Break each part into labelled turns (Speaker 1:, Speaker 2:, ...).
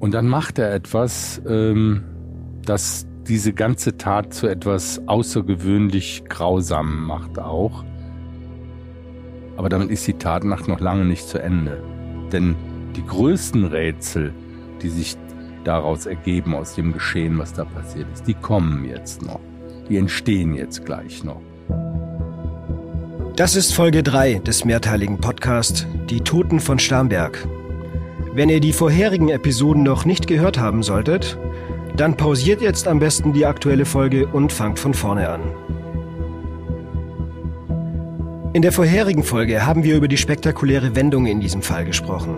Speaker 1: Und dann macht er etwas, ähm, das diese ganze Tat zu etwas außergewöhnlich Grausamem macht auch. Aber damit ist die Tatnacht noch lange nicht zu Ende. Denn die größten Rätsel, die sich daraus ergeben, aus dem Geschehen, was da passiert ist, die kommen jetzt noch. Die entstehen jetzt gleich noch.
Speaker 2: Das ist Folge 3 des mehrteiligen Podcasts Die Toten von Starnberg. Wenn ihr die vorherigen Episoden noch nicht gehört haben solltet, dann pausiert jetzt am besten die aktuelle Folge und fangt von vorne an. In der vorherigen Folge haben wir über die spektakuläre Wendung in diesem Fall gesprochen.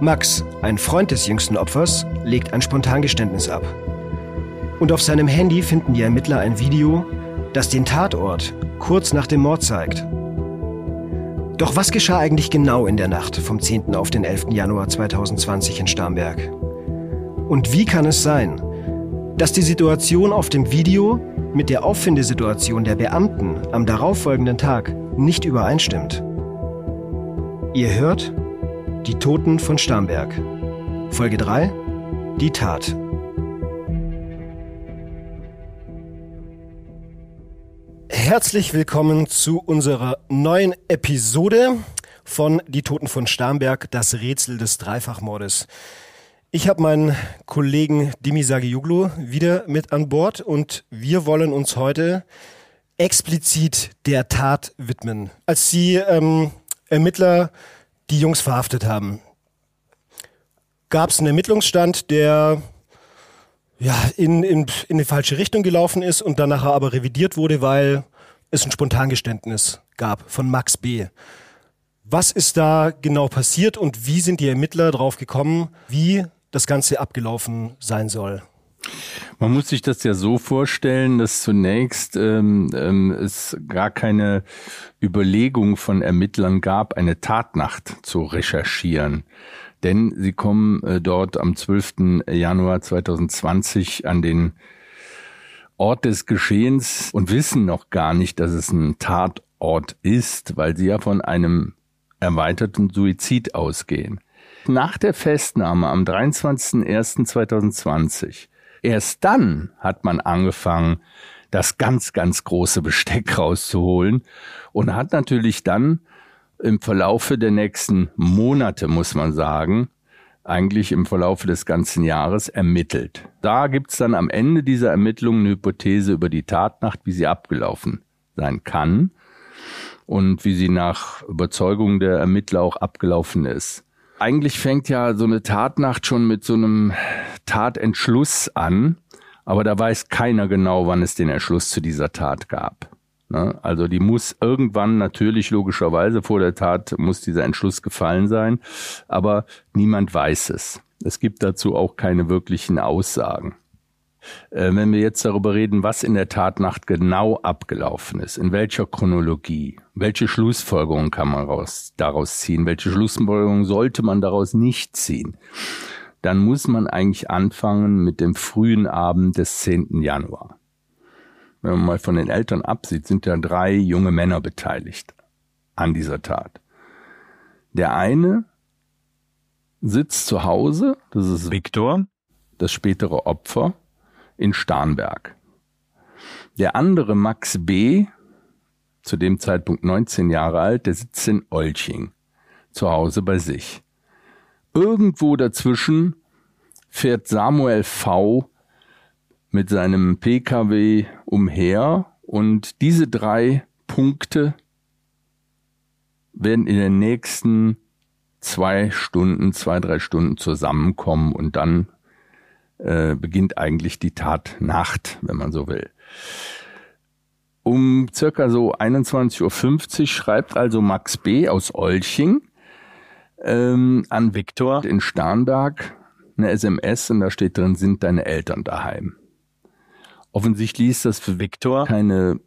Speaker 2: Max, ein Freund des jüngsten Opfers, legt ein Spontangeständnis ab. Und auf seinem Handy finden die Ermittler ein Video, das den Tatort kurz nach dem Mord zeigt. Doch was geschah eigentlich genau in der Nacht vom 10. auf den 11. Januar 2020 in Starnberg? Und wie kann es sein, dass die Situation auf dem Video mit der Auffindesituation der Beamten am darauffolgenden Tag nicht übereinstimmt? Ihr hört Die Toten von Starnberg. Folge 3 Die Tat. Herzlich willkommen zu unserer neuen Episode von Die Toten von Starnberg, das Rätsel des Dreifachmordes. Ich habe meinen Kollegen Dimi Sagioglu wieder mit an Bord und wir wollen uns heute explizit der Tat widmen. Als die ähm, Ermittler die Jungs verhaftet haben, gab es einen Ermittlungsstand, der ja, in, in, in die falsche Richtung gelaufen ist und danach aber revidiert wurde, weil es ein Spontangeständnis gab von Max B. Was ist da genau passiert und wie sind die Ermittler drauf gekommen, wie das Ganze abgelaufen sein soll.
Speaker 1: Man muss sich das ja so vorstellen, dass zunächst ähm, ähm, es gar keine Überlegung von Ermittlern gab, eine Tatnacht zu recherchieren. Denn sie kommen äh, dort am 12. Januar 2020 an den Ort des Geschehens und wissen noch gar nicht, dass es ein Tatort ist, weil sie ja von einem erweiterten Suizid ausgehen. Nach der Festnahme am 23.01.2020, erst dann hat man angefangen, das ganz, ganz große Besteck rauszuholen und hat natürlich dann im Verlaufe der nächsten Monate, muss man sagen, eigentlich im Verlaufe des ganzen Jahres ermittelt. Da gibt's dann am Ende dieser Ermittlungen eine Hypothese über die Tatnacht, wie sie abgelaufen sein kann und wie sie nach Überzeugung der Ermittler auch abgelaufen ist. Eigentlich fängt ja so eine Tatnacht schon mit so einem Tatentschluss an, aber da weiß keiner genau, wann es den Entschluss zu dieser Tat gab. Ne? Also die muss irgendwann natürlich logischerweise vor der Tat muss dieser Entschluss gefallen sein, aber niemand weiß es. Es gibt dazu auch keine wirklichen Aussagen. Äh, wenn wir jetzt darüber reden, was in der Tatnacht genau abgelaufen ist, in welcher Chronologie, welche Schlussfolgerungen kann man raus, daraus ziehen, welche Schlussfolgerungen sollte man daraus nicht ziehen, dann muss man eigentlich anfangen mit dem frühen Abend des 10. Januar. Wenn man mal von den Eltern absieht, sind ja drei junge Männer beteiligt an dieser Tat. Der eine sitzt zu Hause, das ist Viktor, das spätere Opfer, in Starnberg. Der andere Max B., zu dem Zeitpunkt 19 Jahre alt, der sitzt in Olching, zu Hause bei sich. Irgendwo dazwischen fährt Samuel V mit seinem Pkw umher und diese drei Punkte werden in den nächsten zwei Stunden, zwei, drei Stunden zusammenkommen und dann äh, beginnt eigentlich die Tatnacht, wenn man so will. Um circa so 21.50 Uhr schreibt also Max B. aus Olching ähm, an Viktor in Starnberg eine SMS und da steht drin, sind deine Eltern daheim. Offensichtlich ist das für Viktor keine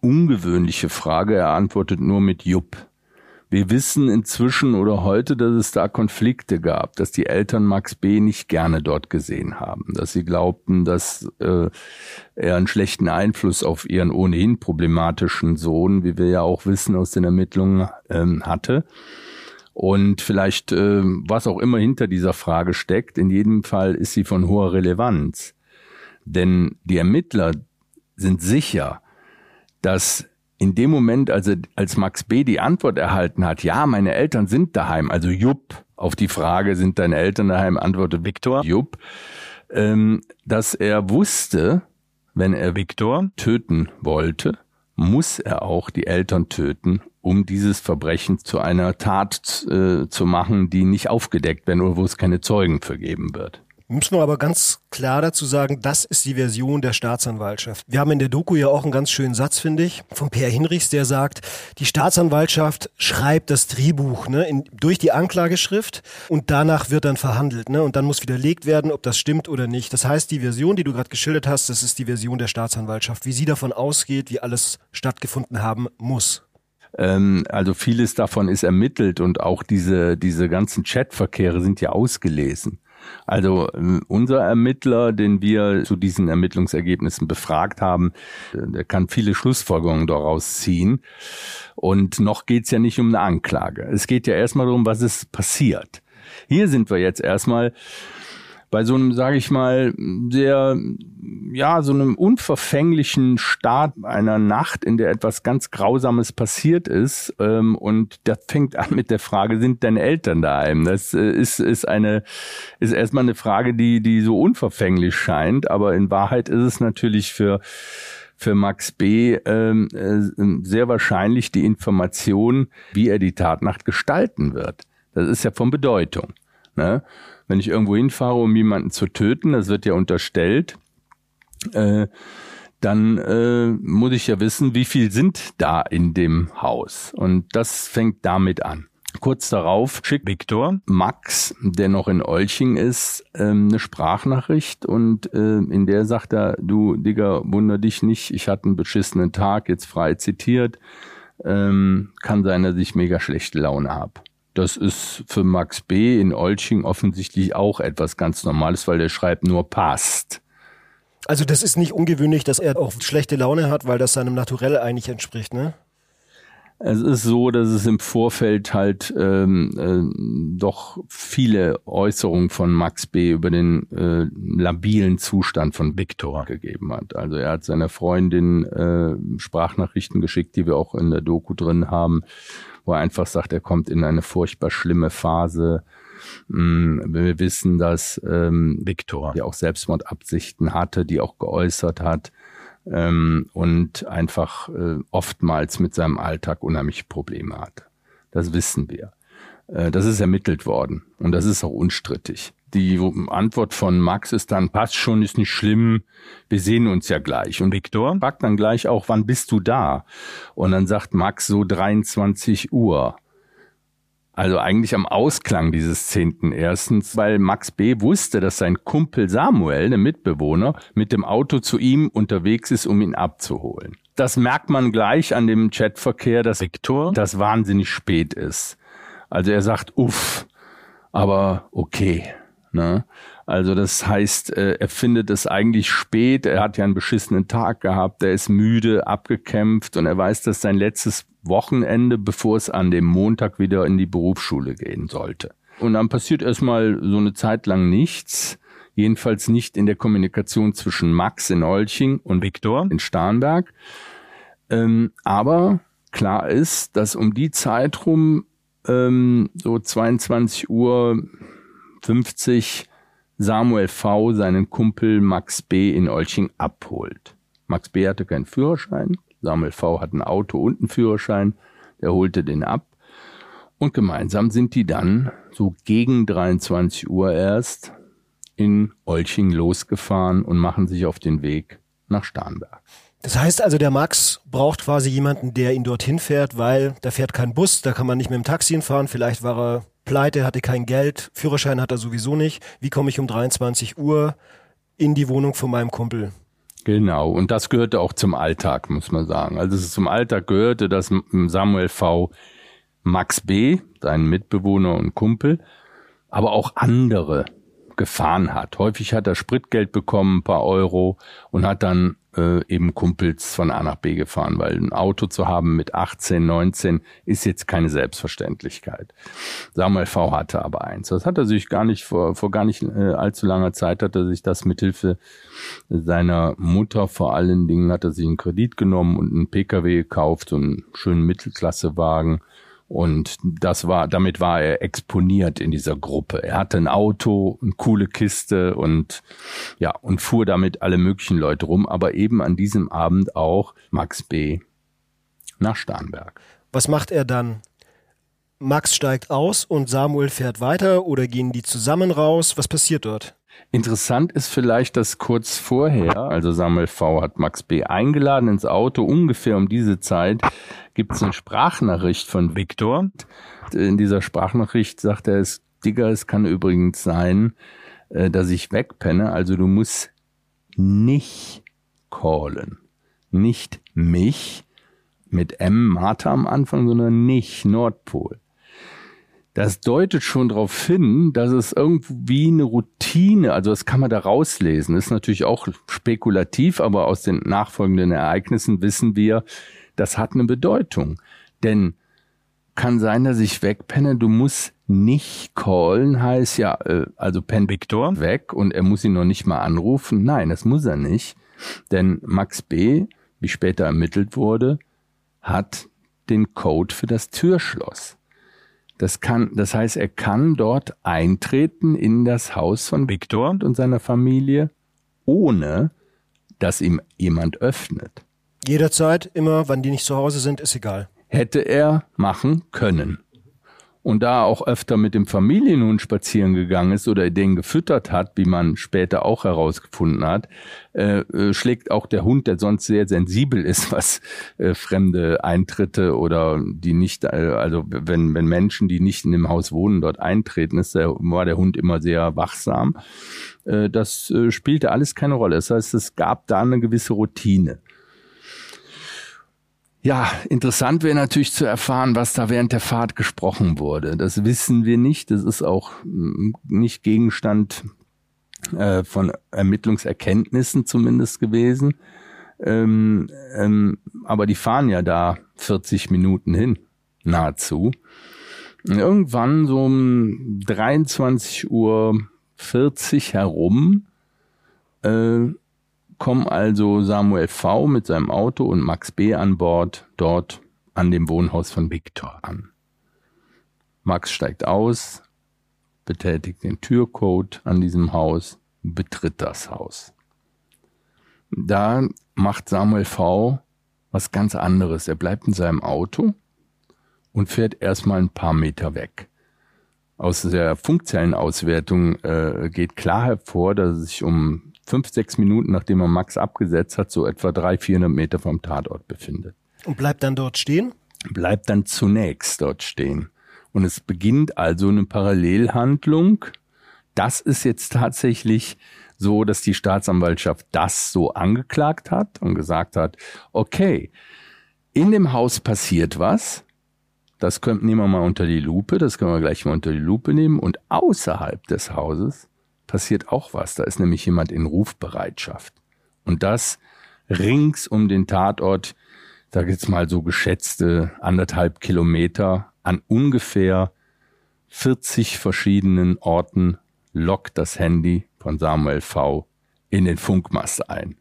Speaker 1: ungewöhnliche Frage. Er antwortet nur mit Jupp. Wir wissen inzwischen oder heute, dass es da Konflikte gab, dass die Eltern Max B. nicht gerne dort gesehen haben, dass sie glaubten, dass äh, er einen schlechten Einfluss auf ihren ohnehin problematischen Sohn, wie wir ja auch wissen aus den Ermittlungen, ähm, hatte. Und vielleicht, äh, was auch immer hinter dieser Frage steckt, in jedem Fall ist sie von hoher Relevanz. Denn die Ermittler sind sicher, dass in dem Moment, also als Max B. die Antwort erhalten hat, ja, meine Eltern sind daheim, also Jupp, auf die Frage, sind deine Eltern daheim, antwortet Viktor, Jupp, ähm, dass er wusste, wenn er Viktor töten wollte, muss er auch die Eltern töten, um dieses Verbrechen zu einer Tat äh, zu machen, die nicht aufgedeckt werden oder wo es keine Zeugen für geben wird.
Speaker 2: Müssen wir aber ganz klar dazu sagen, das ist die Version der Staatsanwaltschaft. Wir haben in der Doku ja auch einen ganz schönen Satz, finde ich, von Per Hinrichs, der sagt, die Staatsanwaltschaft schreibt das Drehbuch ne, in, durch die Anklageschrift und danach wird dann verhandelt. Ne, und dann muss widerlegt werden, ob das stimmt oder nicht. Das heißt, die Version, die du gerade geschildert hast, das ist die Version der Staatsanwaltschaft, wie sie davon ausgeht, wie alles stattgefunden haben muss
Speaker 1: ähm, also vieles davon ist ermittelt und auch diese, diese ganzen Chatverkehre sind ja ausgelesen. Also ähm, unser Ermittler, den wir zu diesen Ermittlungsergebnissen befragt haben, äh, der kann viele Schlussfolgerungen daraus ziehen. Und noch geht's ja nicht um eine Anklage. Es geht ja erstmal darum, was ist passiert. Hier sind wir jetzt erstmal bei so einem, sage ich mal, sehr, ja, so einem unverfänglichen Start einer Nacht, in der etwas ganz Grausames passiert ist. Ähm, und das fängt an mit der Frage, sind deine Eltern daheim? Das äh, ist, ist eine, ist erstmal eine Frage, die, die so unverfänglich scheint, aber in Wahrheit ist es natürlich für für Max B. Ähm, äh, sehr wahrscheinlich die Information, wie er die Tatnacht gestalten wird. Das ist ja von Bedeutung. Ne? Wenn ich irgendwo hinfahre, um jemanden zu töten, das wird ja unterstellt, äh, dann äh, muss ich ja wissen, wie viel sind da in dem Haus. Und das fängt damit an. Kurz darauf schickt Viktor Max, der noch in Olching ist, ähm, eine Sprachnachricht und äh, in der sagt er, du Digga, wunder dich nicht, ich hatte einen beschissenen Tag, jetzt frei zitiert, ähm, kann sein, dass ich mega schlechte Laune habe. Das ist für Max B. in Olching offensichtlich auch etwas ganz Normales, weil der schreibt nur passt.
Speaker 2: Also das ist nicht ungewöhnlich, dass er auch schlechte Laune hat, weil das seinem Naturell eigentlich entspricht, ne?
Speaker 1: Es ist so, dass es im Vorfeld halt ähm, äh, doch viele Äußerungen von Max B. über den äh, labilen Zustand von Viktor gegeben hat. Also er hat seiner Freundin äh, Sprachnachrichten geschickt, die wir auch in der Doku drin haben, wo er einfach sagt, er kommt in eine furchtbar schlimme Phase. Mm, wir wissen, dass ähm, Viktor, der auch Selbstmordabsichten hatte, die auch geäußert hat ähm, und einfach äh, oftmals mit seinem Alltag unheimlich Probleme hat. Das wissen wir. Äh, das ist ermittelt worden und das ist auch unstrittig die Antwort von Max ist dann, passt schon, ist nicht schlimm, wir sehen uns ja gleich. Und Viktor fragt dann gleich auch, wann bist du da? Und dann sagt Max so 23 Uhr. Also eigentlich am Ausklang dieses zehnten erstens, weil Max B. wusste, dass sein Kumpel Samuel, der Mitbewohner, mit dem Auto zu ihm unterwegs ist, um ihn abzuholen. Das merkt man gleich an dem Chatverkehr, dass Viktor das wahnsinnig spät ist. Also er sagt, uff, aber okay. Ne? Also das heißt, äh, er findet es eigentlich spät, er hat ja einen beschissenen Tag gehabt, er ist müde, abgekämpft und er weiß, dass sein letztes Wochenende, bevor es an dem Montag wieder in die Berufsschule gehen sollte. Und dann passiert erstmal so eine Zeit lang nichts, jedenfalls nicht in der Kommunikation zwischen Max in Olching und Viktor in Starnberg. Ähm, aber klar ist, dass um die Zeit rum ähm, so 22 Uhr 50 Samuel V. seinen Kumpel Max B. in Olching abholt. Max B. hatte keinen Führerschein, Samuel V. hat ein Auto und einen Führerschein, der holte den ab. Und gemeinsam sind die dann so gegen 23 Uhr erst in Olching losgefahren und machen sich auf den Weg nach Starnberg.
Speaker 2: Das heißt also, der Max braucht quasi jemanden, der ihn dorthin fährt, weil da fährt kein Bus, da kann man nicht mit dem Taxi hinfahren. Vielleicht war er pleite, hatte kein Geld, Führerschein hat er sowieso nicht. Wie komme ich um 23 Uhr in die Wohnung von meinem Kumpel?
Speaker 1: Genau, und das gehörte auch zum Alltag, muss man sagen. Also es zum Alltag gehörte, dass Samuel V. Max B., seinen Mitbewohner und Kumpel, aber auch andere gefahren hat. Häufig hat er Spritgeld bekommen, ein paar Euro und hat dann äh, eben Kumpels von A nach B gefahren, weil ein Auto zu haben mit 18, 19 ist jetzt keine Selbstverständlichkeit. Samuel V hatte aber eins. Das hat er sich gar nicht vor, vor gar nicht äh, allzu langer Zeit hat er sich das mithilfe seiner Mutter vor allen Dingen hat er sich einen Kredit genommen und einen PKW gekauft, so einen schönen Mittelklassewagen und das war, damit war er exponiert in dieser Gruppe. Er hatte ein Auto, eine coole Kiste und ja, und fuhr damit alle möglichen Leute rum, aber eben an diesem Abend auch Max B. nach Starnberg.
Speaker 2: Was macht er dann? Max steigt aus und Samuel fährt weiter oder gehen die zusammen raus? Was passiert dort?
Speaker 1: Interessant ist vielleicht, dass kurz vorher, also Samuel V. hat Max B. eingeladen ins Auto, ungefähr um diese Zeit gibt es eine Sprachnachricht von Viktor. In dieser Sprachnachricht sagt er, es, Digga, es kann übrigens sein, äh, dass ich wegpenne, also du musst nicht callen. Nicht mich mit M Martha am Anfang, sondern nicht Nordpol das deutet schon darauf hin, dass es irgendwie eine Routine, also das kann man da rauslesen, das ist natürlich auch spekulativ, aber aus den nachfolgenden Ereignissen wissen wir, das hat eine Bedeutung. Denn kann sein, dass ich wegpenne, du musst nicht callen, heißt ja, äh, also pen Victor weg und er muss ihn noch nicht mal anrufen. Nein, das muss er nicht. Denn Max B., wie später ermittelt wurde, hat den Code für das Türschloss. Das kann, das heißt, er kann dort eintreten in das Haus von Viktor und seiner Familie, ohne dass ihm jemand öffnet.
Speaker 2: Jederzeit, immer, wann die nicht zu Hause sind, ist egal.
Speaker 1: Hätte er machen können und da auch öfter mit dem Familienhund spazieren gegangen ist oder den gefüttert hat, wie man später auch herausgefunden hat, äh, äh, schlägt auch der Hund, der sonst sehr sensibel ist, was äh, fremde Eintritte oder die nicht, äh, also wenn, wenn Menschen, die nicht in dem Haus wohnen, dort eintreten, ist der, war der Hund immer sehr wachsam. Äh, das äh, spielte alles keine Rolle. Das heißt, es gab da eine gewisse Routine. Ja, interessant wäre natürlich zu erfahren, was da während der Fahrt gesprochen wurde. Das wissen wir nicht. Das ist auch mm, nicht Gegenstand äh, von Ermittlungserkenntnissen zumindest gewesen. Ähm, ähm, aber die fahren ja da 40 Minuten hin, nahezu. Irgendwann so um 23 Uhr 40 herum äh, kommen also Samuel V. mit seinem Auto und Max B. an Bord dort an dem Wohnhaus von Viktor an. Max steigt aus, betätigt den Türcode an diesem Haus, betritt das Haus. Da macht Samuel V. was ganz anderes. Er bleibt in seinem Auto und fährt erstmal ein paar Meter weg. Aus der Funkzellenauswertung äh, geht klar hervor, dass es sich um fünf, sechs Minuten, nachdem er Max abgesetzt hat, so etwa drei, vierhundert Meter vom Tatort befindet.
Speaker 2: Und bleibt dann dort stehen?
Speaker 1: Bleibt dann zunächst dort stehen. Und es beginnt also eine Parallelhandlung. Das ist jetzt tatsächlich so, dass die Staatsanwaltschaft das so angeklagt hat und gesagt hat, okay, in dem Haus passiert was. Das können, nehmen wir mal unter die Lupe, das können wir gleich mal unter die Lupe nehmen. Und außerhalb des Hauses passiert auch was. Da ist nämlich jemand in Rufbereitschaft. Und das rings um den Tatort, sag jetzt mal so geschätzte anderthalb Kilometer an ungefähr 40 verschiedenen Orten lockt das Handy von Samuel V. in den Funkmast ein.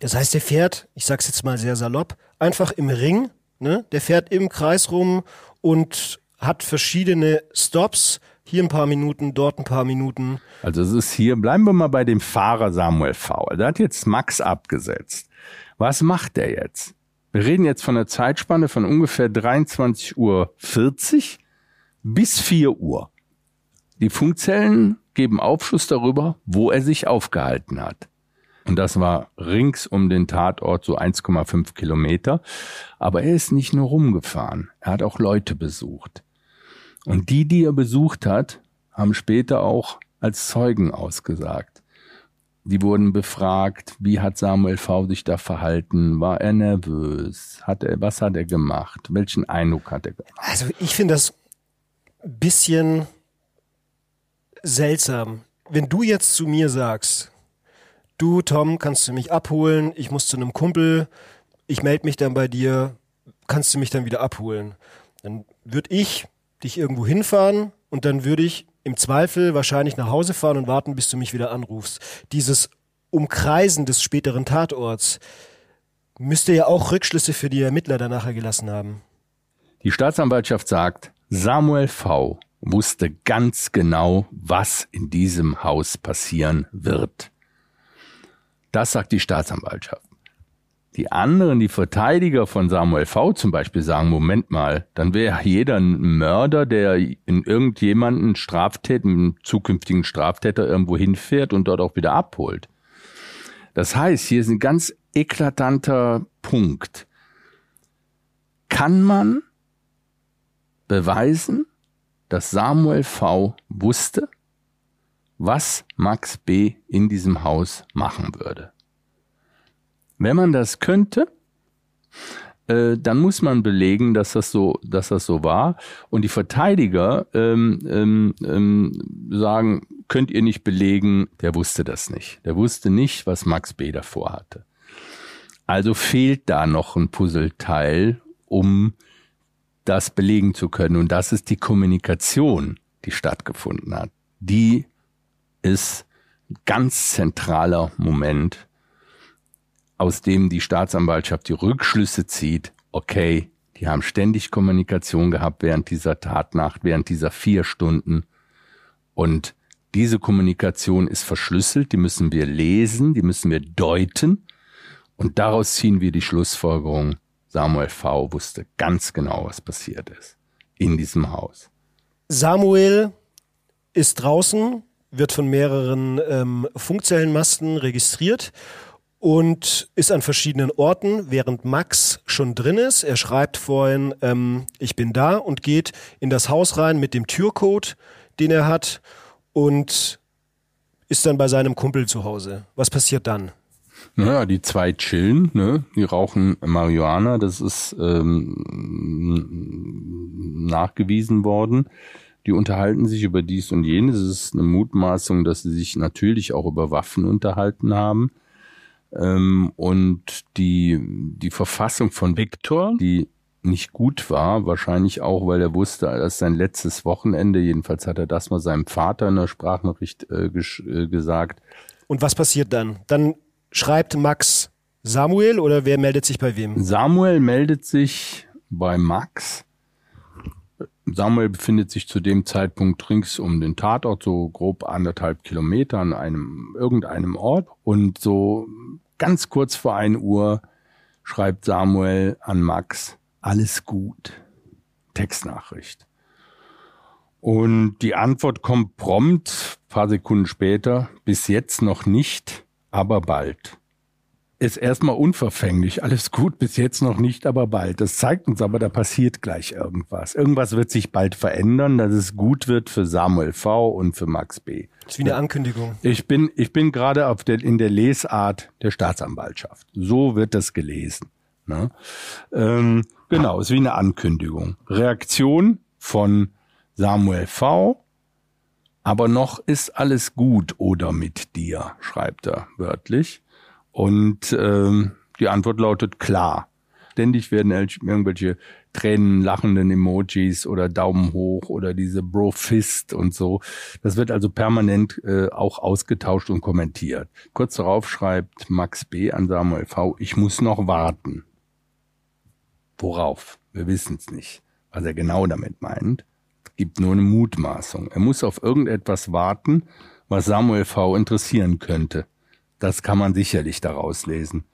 Speaker 2: Das heißt, der fährt, ich sag's jetzt mal sehr salopp, einfach im Ring, ne? Der fährt im Kreis rum und hat verschiedene Stops, hier ein paar Minuten, dort ein paar Minuten.
Speaker 1: Also es ist hier, bleiben wir mal bei dem Fahrer Samuel V. Der hat jetzt Max abgesetzt. Was macht der jetzt? Wir reden jetzt von einer Zeitspanne von ungefähr 23.40 Uhr bis 4 Uhr. Die Funkzellen geben Aufschluss darüber, wo er sich aufgehalten hat. Und das war rings um den Tatort so 1,5 Kilometer. Aber er ist nicht nur rumgefahren, er hat auch Leute besucht. Und die, die er besucht hat, haben später auch als Zeugen ausgesagt. Die wurden befragt, wie hat Samuel V. sich da verhalten? War er nervös? Hat er, was hat er gemacht? Welchen Eindruck hat er gemacht?
Speaker 2: Also ich finde das ein bisschen seltsam. wenn du jetzt zu mir sagst, du Tom, kannst du mich abholen, ich muss zu einem Kumpel, ich melde mich dann bei dir, kannst du mich dann wieder abholen? Dann würde ich dich irgendwo hinfahren und dann würde ich im Zweifel wahrscheinlich nach Hause fahren und warten, bis du mich wieder anrufst. Dieses Umkreisen des späteren Tatorts müsste ja auch Rückschlüsse für die Ermittler danach gelassen haben.
Speaker 1: Die Staatsanwaltschaft sagt, Samuel V. wusste ganz genau, was in diesem Haus passieren wird. Das sagt die Staatsanwaltschaft. Die anderen, die Verteidiger von Samuel V. zum Beispiel sagen, Moment mal, dann wäre jeder ein Mörder, der in irgendjemanden Straftäter, einen zukünftigen Straftäter irgendwo hinfährt und dort auch wieder abholt. Das heißt, hier ist ein ganz eklatanter Punkt. Kann man beweisen, dass Samuel V. wusste, was Max B. in diesem Haus machen würde. Wenn man das könnte, äh, dann muss man belegen, dass das so, dass das so war. Und die Verteidiger ähm, ähm, ähm, sagen, könnt ihr nicht belegen, der wusste das nicht. Der wusste nicht, was Max B. davor hatte. Also fehlt da noch ein Puzzleteil, um das belegen zu können. Und das ist die Kommunikation, die stattgefunden hat. Die ist ein ganz zentraler Moment, aus dem die Staatsanwaltschaft die Rückschlüsse zieht. Okay, die haben ständig Kommunikation gehabt während dieser Tatnacht, während dieser vier Stunden. Und diese Kommunikation ist verschlüsselt, die müssen wir lesen, die müssen wir deuten. Und daraus ziehen wir die Schlussfolgerung, Samuel V. wusste ganz genau, was passiert ist in diesem Haus.
Speaker 2: Samuel ist draußen, wird von mehreren ähm, Funkzellenmasten registriert und ist an verschiedenen Orten, während Max schon drin ist. Er schreibt vorhin, ähm, ich bin da und geht in das Haus rein mit dem Türcode, den er hat und ist dann bei seinem Kumpel zu Hause. Was passiert dann?
Speaker 1: Naja, die zwei chillen, ne? Die rauchen Marihuana, das ist ähm, nachgewiesen worden. Die unterhalten sich über dies und jenes. Es ist eine Mutmaßung, dass sie sich natürlich auch über Waffen unterhalten haben. Ähm, und die, die Verfassung von Viktor, die nicht gut war, wahrscheinlich auch, weil er wusste, dass sein letztes Wochenende, jedenfalls hat er das mal seinem Vater in der Sprachnachricht äh, äh, gesagt.
Speaker 2: Und was passiert dann? Dann schreibt Max Samuel oder wer meldet sich bei wem?
Speaker 1: Samuel meldet sich bei Max. Samuel befindet sich zu dem Zeitpunkt rings um den Tatort, so grob anderthalb Kilometer an einem, irgendeinem Ort. Und so ganz kurz vor ein Uhr schreibt Samuel an Max, alles gut. Textnachricht. Und die Antwort kommt prompt, paar Sekunden später, bis jetzt noch nicht aber bald. Ist erstmal unverfänglich, alles gut, bis jetzt noch nicht, aber bald. Das zeigt uns aber, da passiert gleich irgendwas. Irgendwas wird sich bald verändern, dass es gut wird für Samuel V. und für Max B.
Speaker 2: Das ist wie eine Ankündigung.
Speaker 1: Ich bin, ich bin gerade auf der, in der Lesart der Staatsanwaltschaft. So wird das gelesen. Ne? Ähm, genau, ist wie eine Ankündigung. Reaktion von Samuel V aber noch ist alles gut oder mit dir, schreibt er wörtlich. Und ähm, die Antwort lautet klar. Ständig werden irgendwelche Tränen lachenden Emojis oder Daumen hoch oder diese Bro-Fist und so. Das wird also permanent äh, auch ausgetauscht und kommentiert. Kurz darauf schreibt Max B. an Samuel V., ich muss noch warten. Worauf? Wir wissen es nicht, was er genau damit meint gibt nur eine Mutmaßung. Er muss auf irgendetwas warten, was Samuel V. interessieren könnte. Das kann man sicherlich daraus lesen.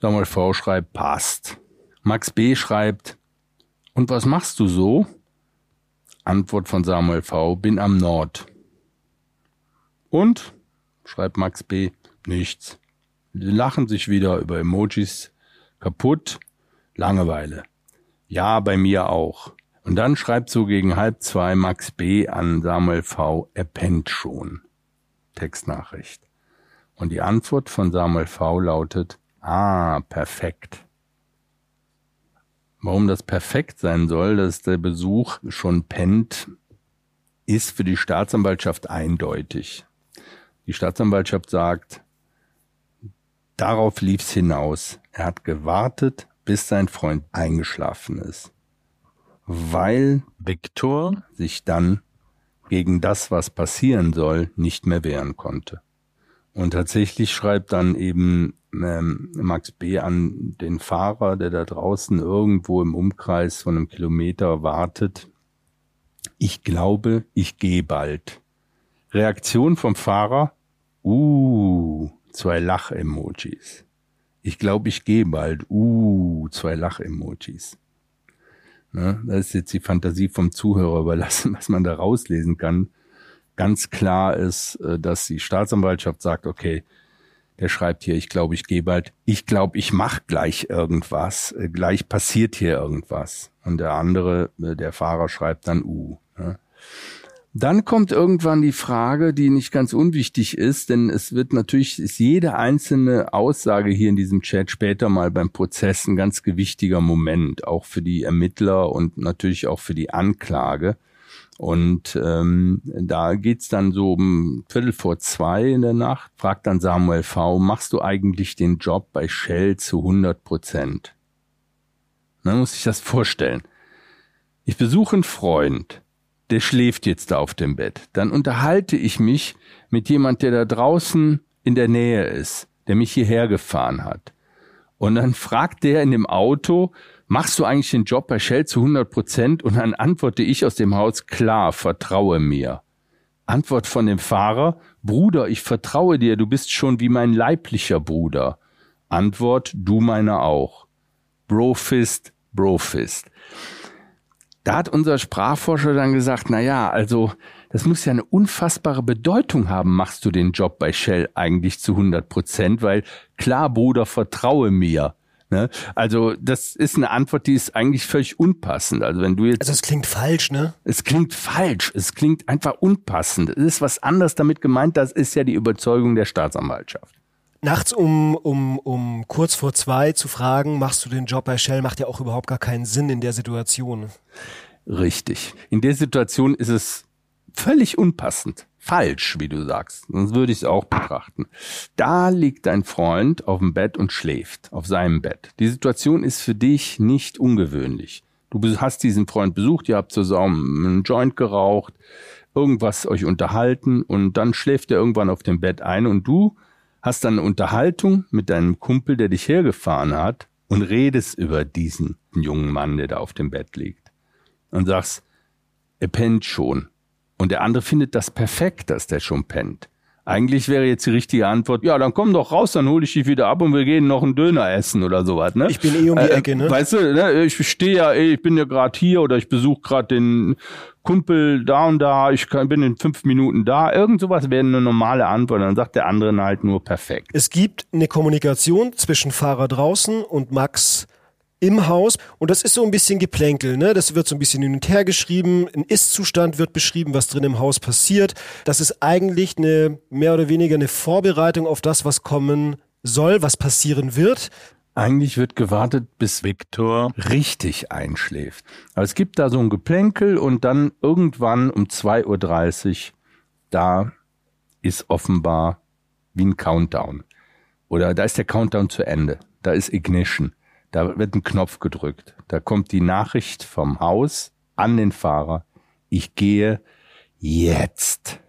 Speaker 1: Samuel V. schreibt, passt. Max B. schreibt, und was machst du so? Antwort von Samuel V. Bin am Nord. Und? schreibt Max B. Nichts. Die lachen sich wieder über Emojis kaputt. Langeweile. Ja, bei mir auch. Und dann schreibt so gegen halb zwei Max B. an Samuel V. Er pennt schon. Textnachricht. Und die Antwort von Samuel V. lautet, ah, perfekt. Warum das perfekt sein soll, dass der Besuch schon pennt, ist für die Staatsanwaltschaft eindeutig. Die Staatsanwaltschaft sagt, darauf lief's hinaus. Er hat gewartet, bis sein Freund eingeschlafen ist, weil Viktor sich dann gegen das, was passieren soll, nicht mehr wehren konnte. Und tatsächlich schreibt dann eben ähm, Max B. an den Fahrer, der da draußen irgendwo im Umkreis von einem Kilometer wartet. Ich glaube, ich gehe bald. Reaktion vom Fahrer. Uh, zwei Lach-Emojis. Ich glaube, ich gehe bald. Uh, zwei Lach-Emojis. Ne? Das ist jetzt die Fantasie vom Zuhörer überlassen, was man da rauslesen kann. Ganz klar ist, äh, dass die Staatsanwaltschaft sagt, okay, der schreibt hier, ich glaube, ich gehe bald, ich glaube, ich mache gleich irgendwas, äh, gleich passiert hier irgendwas. Und der andere, äh, der Fahrer schreibt dann U. Ne? Dann kommt irgendwann die Frage, die nicht ganz unwichtig ist, denn es wird natürlich, ist jede einzelne Aussage hier in diesem Chat später mal beim Prozess ein ganz gewichtiger Moment, auch für die Ermittler und natürlich auch für die Anklage. Und ähm, da geht's dann so um Viertel vor zwei in der Nacht, fragt dann Samuel V., machst du eigentlich den Job bei Shell zu 100 Prozent? Dann muss ich das vorstellen. Ich besuche einen Freund, der schläft jetzt da auf dem Bett. Dann unterhalte ich mich mit jemand, der da draußen in der Nähe ist, der mich hierher gefahren hat. Und dann fragt der in dem Auto, machst du eigentlich den Job bei Shell zu 100 Prozent? Und dann antworte ich aus dem Haus, klar, vertraue mir. Antwort von dem Fahrer, Bruder, ich vertraue dir, du bist schon wie mein leiblicher Bruder. Antwort, du meiner auch. Brofist, Brofist. Da hat unser Sprachforscher dann gesagt, na ja, also das muss ja eine unfassbare Bedeutung haben, machst du den Job bei Shell eigentlich zu 100 Prozent, weil klar, Bruder, vertraue mir. Ne? Also das ist eine Antwort, die ist eigentlich völlig unpassend. Also wenn du jetzt,
Speaker 2: also es klingt falsch, ne?
Speaker 1: Es klingt falsch. Es klingt einfach unpassend. Es ist was anderes damit gemeint. Das ist ja die Überzeugung der Staatsanwaltschaft.
Speaker 2: Nachts um, um, um kurz vor zwei zu fragen, machst du den Job bei Shell, macht ja auch überhaupt gar keinen Sinn in der Situation.
Speaker 1: Richtig. In der Situation ist es völlig unpassend falsch, wie du sagst. Sonst würde ich es auch betrachten. Da liegt dein Freund auf dem Bett und schläft, auf seinem Bett. Die Situation ist für dich nicht ungewöhnlich. Du hast diesen Freund besucht, ihr habt zusammen einen Joint geraucht, irgendwas euch unterhalten und dann schläft er irgendwann auf dem Bett ein und du hast dann eine Unterhaltung mit deinem Kumpel, der dich hergefahren hat und redest über diesen jungen Mann, der da auf dem Bett liegt und sagst, er pennt schon. Und der andere findet das perfekt, dass der schon pennt. Eigentlich wäre jetzt die richtige Antwort, ja, dann komm doch raus, dann hole ich dich wieder ab und wir gehen noch einen Döner essen oder sowas, ne?
Speaker 2: Ich bin eh um die äh, Ecke, ne?
Speaker 1: Weißt du, ne? ich stehe ja, eh, ich bin ja gerade hier oder ich besuche gerade den Kumpel da und da, ich bin in fünf Minuten da. Irgend sowas wäre eine normale Antwort. Dann sagt der andere halt nur perfekt.
Speaker 2: Es gibt eine Kommunikation zwischen Fahrer draußen und Max im Haus und das ist so ein bisschen Geplänkel, ne? Das wird so ein bisschen hin und her geschrieben, ein Ist-Zustand wird beschrieben, was drin im Haus passiert. Das ist eigentlich eine mehr oder weniger eine Vorbereitung auf das, was kommen soll, was passieren wird.
Speaker 1: Eigentlich wird gewartet, bis Viktor richtig einschläft. Aber es gibt da so ein Geplänkel und dann irgendwann um 2.30 Uhr, da ist offenbar wie ein Countdown. Oder da ist der Countdown zu Ende. Da ist Ignition. Da wird ein Knopf gedrückt. Da kommt die Nachricht vom Haus an den Fahrer. Ich gehe jetzt.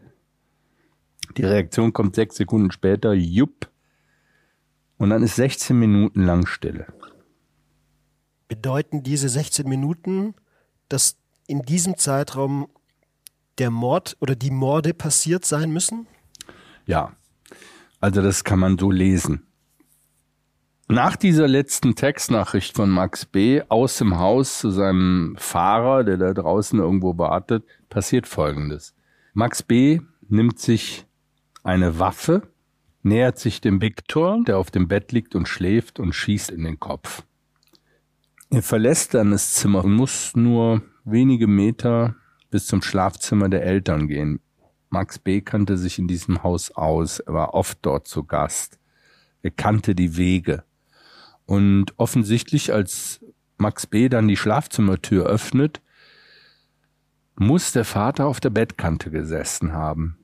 Speaker 1: Die Reaktion kommt sechs Sekunden später. Jupp. Und dann ist 16 Minuten lang Stille.
Speaker 2: Bedeuten diese 16 Minuten, dass in diesem Zeitraum der Mord oder die Morde passiert sein müssen?
Speaker 1: Ja. Also das kann man so lesen. Nach dieser letzten Textnachricht von Max B. aus dem Haus zu seinem Fahrer, der da draußen irgendwo wartet, passiert Folgendes. Max B. nimmt sich eine Waffe, nähert sich dem Viktor, der auf dem Bett liegt und schläft, und schießt in den Kopf. Er verlässt dann das Zimmer und muss nur wenige Meter bis zum Schlafzimmer der Eltern gehen. Max B. kannte sich in diesem Haus aus, er war oft dort zu Gast. Er kannte die Wege. Und offensichtlich, als Max B. dann die Schlafzimmertür öffnet, muss der Vater auf der Bettkante gesessen haben.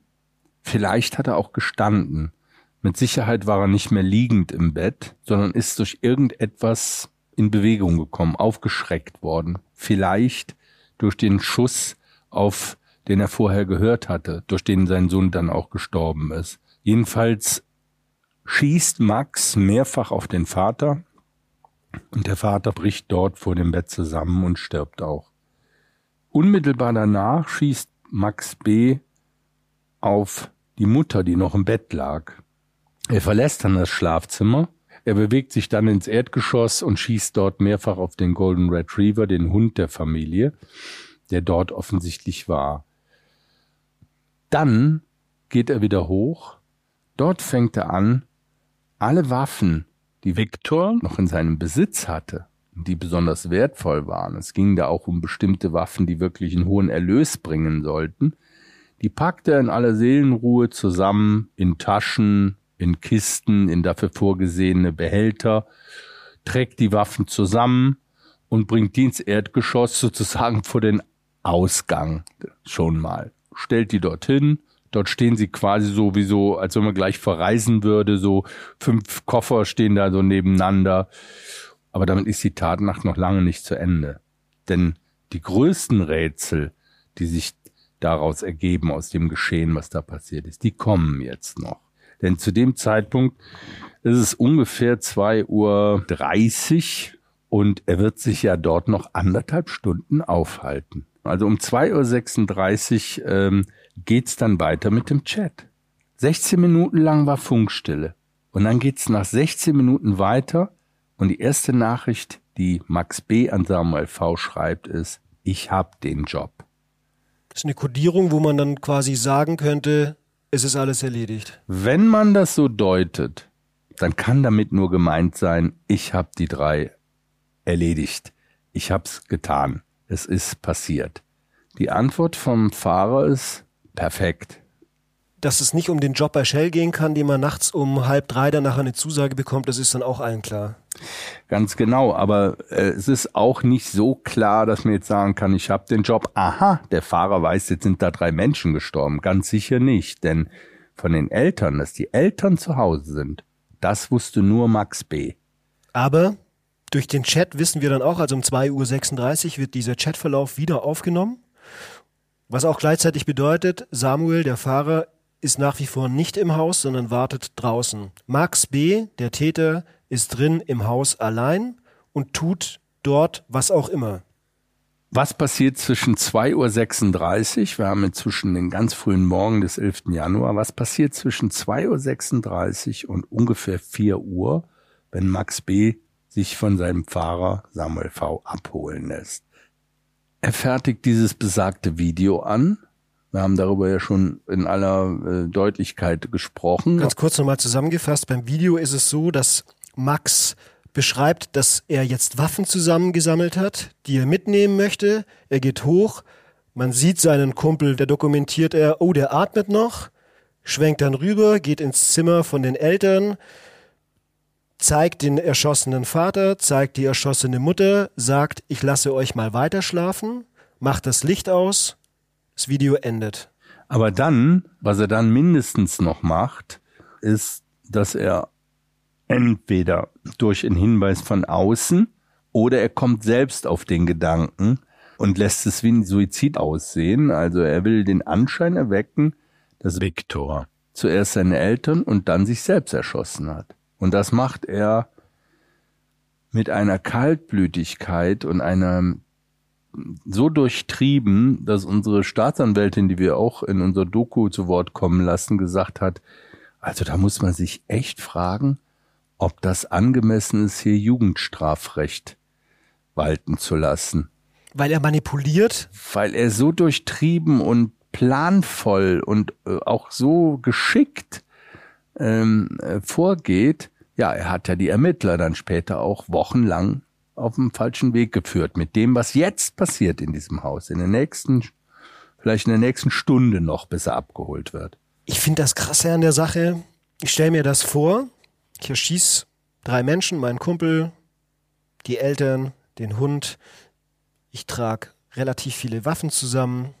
Speaker 1: Vielleicht hat er auch gestanden. Mit Sicherheit war er nicht mehr liegend im Bett, sondern ist durch irgendetwas in Bewegung gekommen, aufgeschreckt worden. Vielleicht durch den Schuss auf den er vorher gehört hatte, durch den sein Sohn dann auch gestorben ist. Jedenfalls schießt Max mehrfach auf den Vater und der Vater bricht dort vor dem Bett zusammen und stirbt auch. Unmittelbar danach schießt Max B. auf die Mutter, die noch im Bett lag. Er verlässt dann das Schlafzimmer. Er bewegt sich dann ins Erdgeschoss und schießt dort mehrfach auf den Golden Retriever, den Hund der Familie, der dort offensichtlich war. Dann geht er wieder hoch. Dort fängt er an, alle Waffen, die Viktor noch in seinem Besitz hatte, die besonders wertvoll waren, es ging da auch um bestimmte Waffen, die wirklich einen hohen Erlös bringen sollten, die packte er in aller Seelenruhe zusammen in Taschen, in Kisten, in dafür vorgesehene Behälter, trägt die Waffen zusammen und bringt die ins Erdgeschoss sozusagen vor den Ausgang. Schon mal. Stellt die dorthin, Dort stehen sie quasi so wie so, als wenn man gleich verreisen würde. So fünf Koffer stehen da so nebeneinander. Aber damit ist die Tatnacht noch lange nicht zu Ende. Denn die größten Rätsel, die sich daraus ergeben aus dem Geschehen, was da passiert ist, die kommen jetzt noch. Denn zu dem Zeitpunkt ist es ungefähr zwei Uhr dreißig und er wird sich ja dort noch anderthalb Stunden aufhalten. Also um zwei Uhr sechsunddreißig ähm, geht's dann weiter mit dem Chat. 16 Minuten lang war Funkstille. Und dann geht's nach 16 Minuten weiter und die erste Nachricht, die Max B. an Samuel V. schreibt, ist, ich hab den Job.
Speaker 2: Das ist eine Kodierung, wo man dann quasi sagen könnte, es ist alles erledigt.
Speaker 1: Wenn man das so deutet, dann kann damit nur gemeint sein, ich hab die drei erledigt. Ich hab's getan. Es ist passiert. Die Antwort vom Fahrer ist, Perfekt.
Speaker 2: Dass es nicht um den Job bei Shell gehen kann, den man nachts um halb drei dann nachher eine Zusage bekommt, das ist dann auch allen klar.
Speaker 1: Ganz genau, aber äh, es ist auch nicht so klar, dass man jetzt sagen kann, ich habe den Job. Aha, der Fahrer weiß, jetzt sind da drei Menschen gestorben. Ganz sicher nicht, denn von den Eltern, dass die Eltern zu Hause sind, das wusste nur Max B.
Speaker 2: Aber durch den Chat wissen wir dann auch, also um 2.36 Uhr wird dieser Chatverlauf wieder aufgenommen. Was auch gleichzeitig bedeutet, Samuel, der Fahrer, ist nach wie vor nicht im Haus, sondern wartet draußen. Max B., der Täter, ist drin im Haus allein und tut dort was auch immer.
Speaker 1: Was passiert zwischen 2.36 Uhr, wir haben inzwischen den ganz frühen Morgen des 11. Januar, was passiert zwischen 2.36 Uhr und ungefähr 4 Uhr, wenn Max B. sich von seinem Fahrer Samuel V. abholen lässt? Er fertigt dieses besagte Video an. Wir haben darüber ja schon in aller äh, Deutlichkeit gesprochen.
Speaker 2: Ganz kurz nochmal zusammengefasst. Beim Video ist es so, dass Max beschreibt, dass er jetzt Waffen zusammengesammelt hat, die er mitnehmen möchte. Er geht hoch. Man sieht seinen Kumpel, der dokumentiert er, oh, der atmet noch, schwenkt dann rüber, geht ins Zimmer von den Eltern, zeigt den erschossenen Vater, zeigt die erschossene Mutter, sagt, ich lasse euch mal weiter schlafen, macht das Licht aus, das Video endet.
Speaker 1: Aber dann, was er dann mindestens noch macht, ist, dass er entweder durch einen Hinweis von außen oder er kommt selbst auf den Gedanken und lässt es wie ein Suizid aussehen. Also er will den Anschein erwecken, dass Viktor zuerst seine Eltern und dann sich selbst erschossen hat. Und das macht er mit einer Kaltblütigkeit und einer so durchtrieben, dass unsere Staatsanwältin, die wir auch in unser Doku zu Wort kommen lassen, gesagt hat, also da muss man sich echt fragen, ob das angemessen ist, hier Jugendstrafrecht walten zu lassen.
Speaker 2: Weil er manipuliert?
Speaker 1: Weil er so durchtrieben und planvoll und äh, auch so geschickt ähm, äh, vorgeht, ja, er hat ja die Ermittler dann später auch wochenlang auf dem falschen Weg geführt mit dem, was jetzt passiert in diesem Haus, in der nächsten, vielleicht in der nächsten Stunde noch, bis er abgeholt wird.
Speaker 2: Ich finde das krasse an der Sache. Ich stelle mir das vor. Ich erschieß drei Menschen, meinen Kumpel, die Eltern, den Hund. Ich trage relativ viele Waffen zusammen.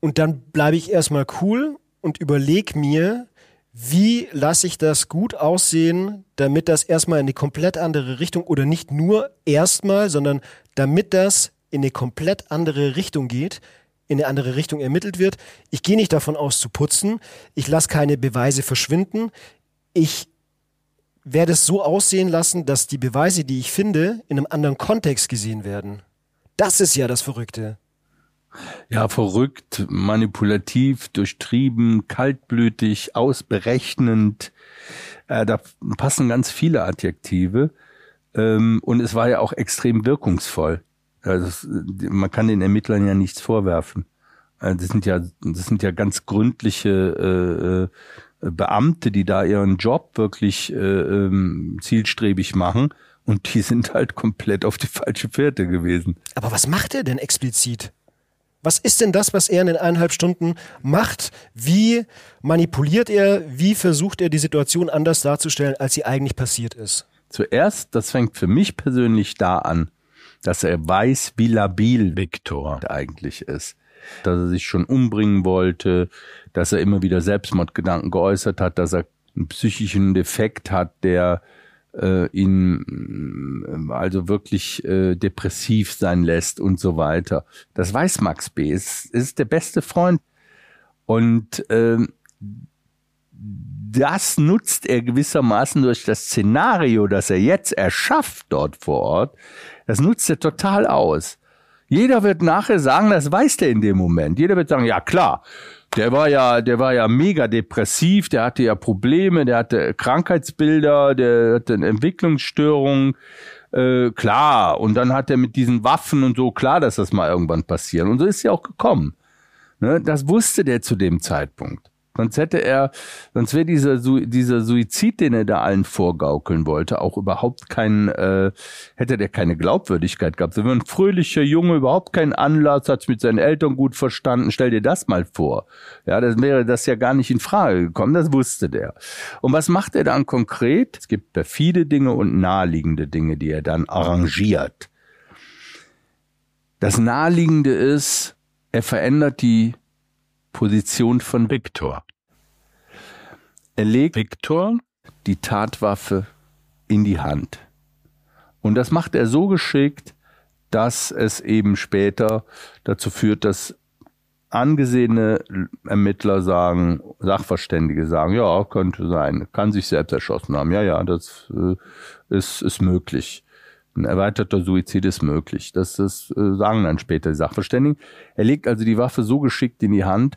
Speaker 2: Und dann bleibe ich erstmal cool und überlege mir, wie lasse ich das gut aussehen, damit das erstmal in eine komplett andere Richtung oder nicht nur erstmal, sondern damit das in eine komplett andere Richtung geht, in eine andere Richtung ermittelt wird. Ich gehe nicht davon aus zu putzen. Ich lasse keine Beweise verschwinden. Ich werde es so aussehen lassen, dass die Beweise, die ich finde, in einem anderen Kontext gesehen werden. Das ist ja das Verrückte.
Speaker 1: Ja, verrückt, manipulativ, durchtrieben, kaltblütig, ausberechnend. Äh, da passen ganz viele Adjektive. Ähm, und es war ja auch extrem wirkungsvoll. Also man kann den Ermittlern ja nichts vorwerfen. Also das sind ja, das sind ja ganz gründliche äh, äh, Beamte, die da ihren Job wirklich äh, ähm, zielstrebig machen. Und die sind halt komplett auf die falsche Fährte gewesen.
Speaker 2: Aber was macht er denn explizit? Was ist denn das, was er in den eineinhalb Stunden macht? Wie manipuliert er? Wie versucht er, die Situation anders darzustellen, als sie eigentlich passiert ist?
Speaker 1: Zuerst, das fängt für mich persönlich da an, dass er weiß, wie labil Viktor eigentlich ist. Dass er sich schon umbringen wollte, dass er immer wieder Selbstmordgedanken geäußert hat, dass er einen psychischen Defekt hat, der äh, ihn äh, also wirklich äh, depressiv sein lässt und so weiter. Das weiß Max B. Es ist der beste Freund. Und äh, das nutzt er gewissermaßen durch das Szenario, das er jetzt erschafft dort vor Ort. Das nutzt er total aus. Jeder wird nachher sagen, das weiß der in dem Moment. Jeder wird sagen, ja klar, der war ja, der war ja mega depressiv, der hatte ja Probleme, der hatte Krankheitsbilder, der hatte eine Entwicklungsstörung, äh, klar. Und dann hat er mit diesen Waffen und so, klar, dass das mal irgendwann passiert. Und so ist ja auch gekommen. Ne? Das wusste der zu dem Zeitpunkt. Sonst hätte er, sonst wäre dieser, dieser Suizid, den er da allen vorgaukeln wollte, auch überhaupt keinen, äh, hätte der keine Glaubwürdigkeit gehabt. So ein fröhlicher Junge, überhaupt keinen Anlass, hat mit seinen Eltern gut verstanden. Stell dir das mal vor. Ja, das wäre das ja gar nicht in Frage gekommen. Das wusste der. Und was macht er dann konkret? Es gibt perfide Dinge und naheliegende Dinge, die er dann arrangiert. Das Naheliegende ist, er verändert die Position von Viktor. Er legt Viktor die Tatwaffe in die Hand. Und das macht er so geschickt, dass es eben später dazu führt, dass angesehene Ermittler sagen, Sachverständige sagen, ja, könnte sein, kann sich selbst erschossen haben. Ja, ja, das äh, ist, ist möglich. Ein erweiterter Suizid ist möglich. Das, das äh, sagen dann später die Sachverständigen. Er legt also die Waffe so geschickt in die Hand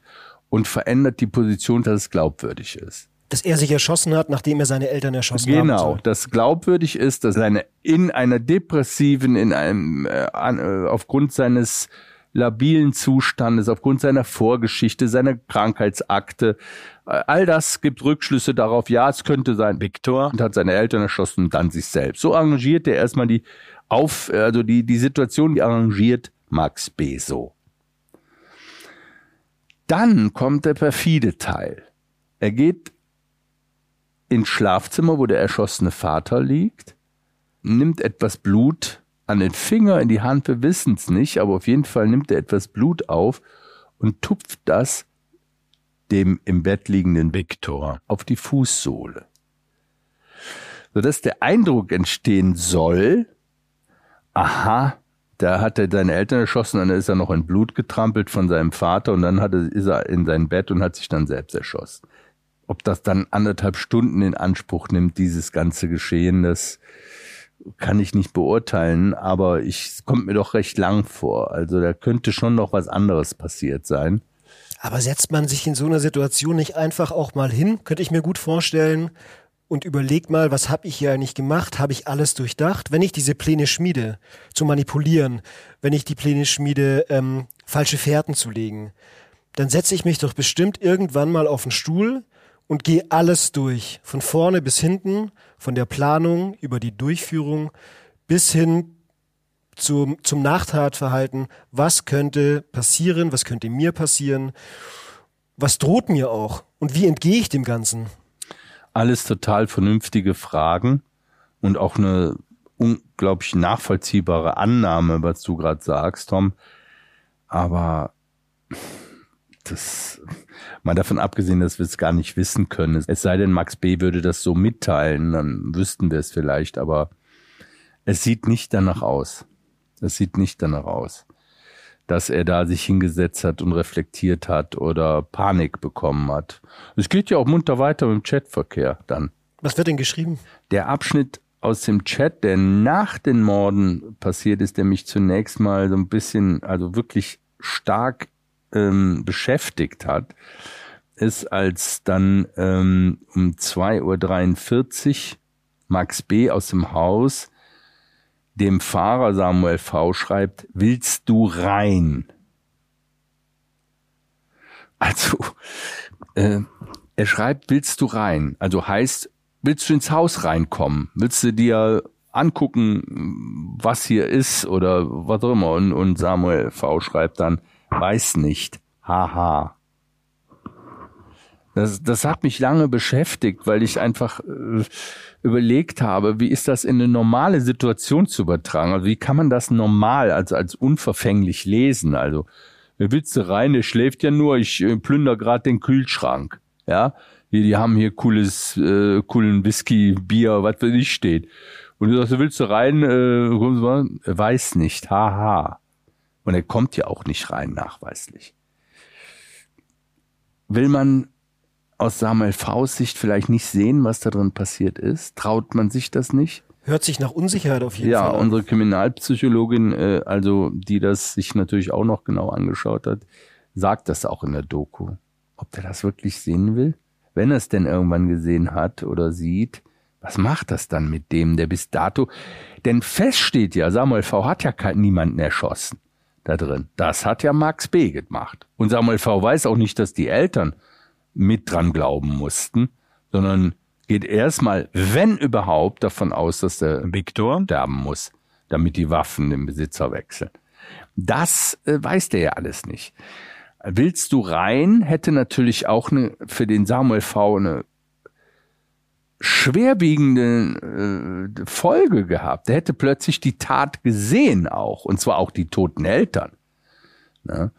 Speaker 1: und verändert die Position, dass es glaubwürdig ist.
Speaker 2: Dass er sich erschossen hat, nachdem er seine Eltern erschossen
Speaker 1: hat.
Speaker 2: Genau,
Speaker 1: haben dass glaubwürdig ist, dass er in einer depressiven, in einem äh, äh, aufgrund seines labilen Zustandes, aufgrund seiner Vorgeschichte, seiner Krankheitsakte. Äh, all das gibt Rückschlüsse darauf, ja, es könnte sein, Viktor und hat seine Eltern erschossen und dann sich selbst. So arrangiert er erstmal die auf, also die, die Situation, die arrangiert Max B. so. Dann kommt der perfide Teil. Er geht ins Schlafzimmer, wo der erschossene Vater liegt, nimmt etwas Blut an den Finger, in die Hand, wir wissen es nicht, aber auf jeden Fall nimmt er etwas Blut auf und tupft das dem im Bett liegenden Viktor auf die Fußsohle. Sodass der Eindruck entstehen soll, aha, da hat er seine Eltern erschossen, dann ist er noch in Blut getrampelt von seinem Vater und dann hat er, ist er in sein Bett und hat sich dann selbst erschossen. Ob das dann anderthalb Stunden in Anspruch nimmt, dieses ganze Geschehen, das kann ich nicht beurteilen, aber ich, es kommt mir doch recht lang vor. Also da könnte schon noch was anderes passiert sein.
Speaker 2: Aber setzt man sich in so einer Situation nicht einfach auch mal hin? Könnte ich mir gut vorstellen, und überlegt mal, was habe ich hier eigentlich gemacht? Habe ich alles durchdacht? Wenn ich diese Pläne schmiede, zu manipulieren, wenn ich die Pläne schmiede, ähm, falsche Fährten zu legen, dann setze ich mich doch bestimmt irgendwann mal auf den Stuhl und gehe alles durch, von vorne bis hinten, von der Planung über die Durchführung bis hin zum, zum Nachtatverhalten. Was könnte passieren? Was könnte mir passieren? Was droht mir auch? Und wie entgehe ich dem Ganzen?
Speaker 1: Alles total vernünftige Fragen und auch eine unglaublich nachvollziehbare Annahme, was du gerade sagst, Tom. Aber das, mal davon abgesehen, dass wir es gar nicht wissen können. Es sei denn, Max B. würde das so mitteilen, dann wüssten wir es vielleicht, aber es sieht nicht danach aus. Es sieht nicht danach aus, dass er da sich hingesetzt hat und reflektiert hat oder Panik bekommen hat. Es geht ja auch munter weiter mit dem Chatverkehr dann.
Speaker 2: Was wird denn geschrieben?
Speaker 1: Der Abschnitt aus dem Chat, der nach den Morden passiert ist, der mich zunächst mal so ein bisschen, also wirklich stark ähm, beschäftigt hat, ist, als dann ähm, um 2.43 Uhr Max B. aus dem Haus dem Fahrer Samuel V. schreibt, willst du rein? Also, äh, er schreibt, willst du rein? Also heißt, willst du ins Haus reinkommen? Willst du dir angucken, was hier ist oder was auch immer? Und, und Samuel V. schreibt dann, weiß nicht, haha. Das, das hat mich lange beschäftigt, weil ich einfach äh, überlegt habe, wie ist das in eine normale Situation zu übertragen? Also wie kann man das normal, also als unverfänglich lesen? Also, wer willst du rein, der schläft ja nur, ich äh, plünder gerade den Kühlschrank. Ja, die, die haben hier cooles, äh, coolen Whisky, Bier, was weiß ich steht. Und du sagst, willst du rein? Äh, weiß nicht, haha. Und er kommt ja auch nicht rein, nachweislich. Will man aus Samuel Faust Sicht vielleicht nicht sehen, was da drin passiert ist? Traut man sich das nicht?
Speaker 2: Hört sich nach Unsicherheit auf jeden
Speaker 1: ja,
Speaker 2: Fall
Speaker 1: an. Ja, unsere Kriminalpsychologin, äh, also die das sich natürlich auch noch genau angeschaut hat, sagt das auch in der Doku. Ob der das wirklich sehen will? Wenn er es denn irgendwann gesehen hat oder sieht, was macht das dann mit dem, der bis dato? Denn fest steht ja, Samuel V. hat ja niemanden erschossen da drin. Das hat ja Max B. gemacht. Und Samuel V. weiß auch nicht, dass die Eltern mit dran glauben mussten, sondern geht erstmal, wenn überhaupt, davon aus, dass der Viktor sterben muss, damit die Waffen den Besitzer wechseln. Das äh, weiß der ja alles nicht. Willst du rein, hätte natürlich auch eine, für den Samuel V. eine schwerwiegende äh, Folge gehabt. Der hätte plötzlich die Tat gesehen auch, und zwar auch die toten Eltern. Ne?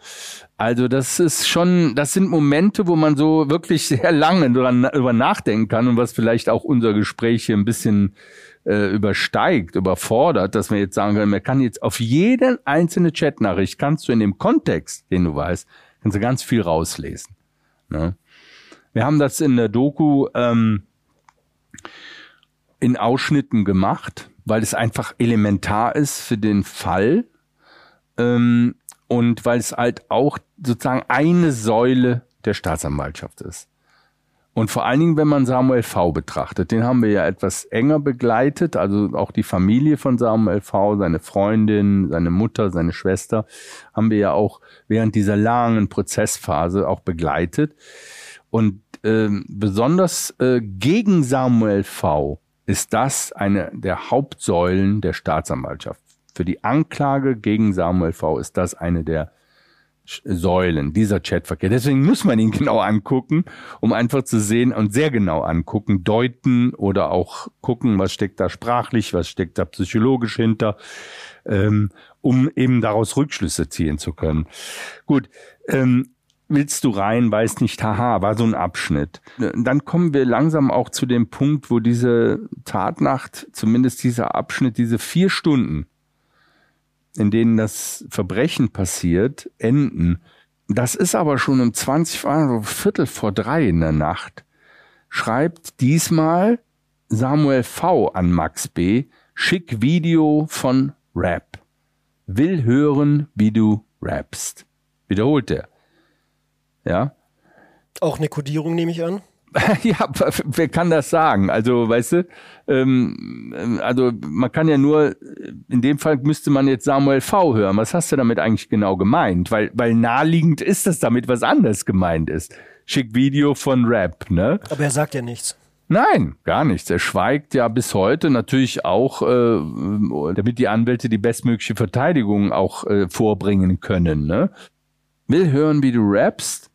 Speaker 1: Also das ist schon, das sind Momente, wo man so wirklich sehr lange dran, über nachdenken kann und was vielleicht auch unser Gespräch hier ein bisschen äh, übersteigt, überfordert, dass wir jetzt sagen können, man kann jetzt auf jede einzelne Chatnachricht kannst du in dem Kontext, den du weißt, kannst du ganz viel rauslesen. Ne? Wir haben das in der Doku ähm, in Ausschnitten gemacht, weil es einfach elementar ist für den Fall. Ähm, und weil es halt auch sozusagen eine Säule der Staatsanwaltschaft ist. Und vor allen Dingen, wenn man Samuel V betrachtet, den haben wir ja etwas enger begleitet, also auch die Familie von Samuel V, seine Freundin, seine Mutter, seine Schwester, haben wir ja auch während dieser langen Prozessphase auch begleitet. Und äh, besonders äh, gegen Samuel V ist das eine der Hauptsäulen der Staatsanwaltschaft. Für die Anklage gegen Samuel V. ist das eine der Säulen, dieser Chatverkehr. Deswegen muss man ihn genau angucken, um einfach zu sehen und sehr genau angucken, deuten oder auch gucken, was steckt da sprachlich, was steckt da psychologisch hinter, ähm, um eben daraus Rückschlüsse ziehen zu können. Gut, ähm, willst du rein, weiß nicht, haha, war so ein Abschnitt. Dann kommen wir langsam auch zu dem Punkt, wo diese Tatnacht, zumindest dieser Abschnitt, diese vier Stunden, in denen das Verbrechen passiert, enden. Das ist aber schon um 20, also Viertel vor drei in der Nacht, schreibt diesmal Samuel V. an Max B. Schick Video von Rap. Will hören, wie du rappst. Wiederholt er. Ja.
Speaker 2: Auch eine Kodierung nehme ich an.
Speaker 1: ja, wer kann das sagen? Also, weißt du, ähm, also man kann ja nur, in dem Fall müsste man jetzt Samuel V hören. Was hast du damit eigentlich genau gemeint? Weil, weil naheliegend ist das damit was anderes gemeint ist. Schick Video von Rap, ne?
Speaker 2: Aber er sagt ja nichts.
Speaker 1: Nein, gar nichts. Er schweigt ja bis heute natürlich auch, äh, damit die Anwälte die bestmögliche Verteidigung auch äh, vorbringen können. Ne? Will hören, wie du rappst,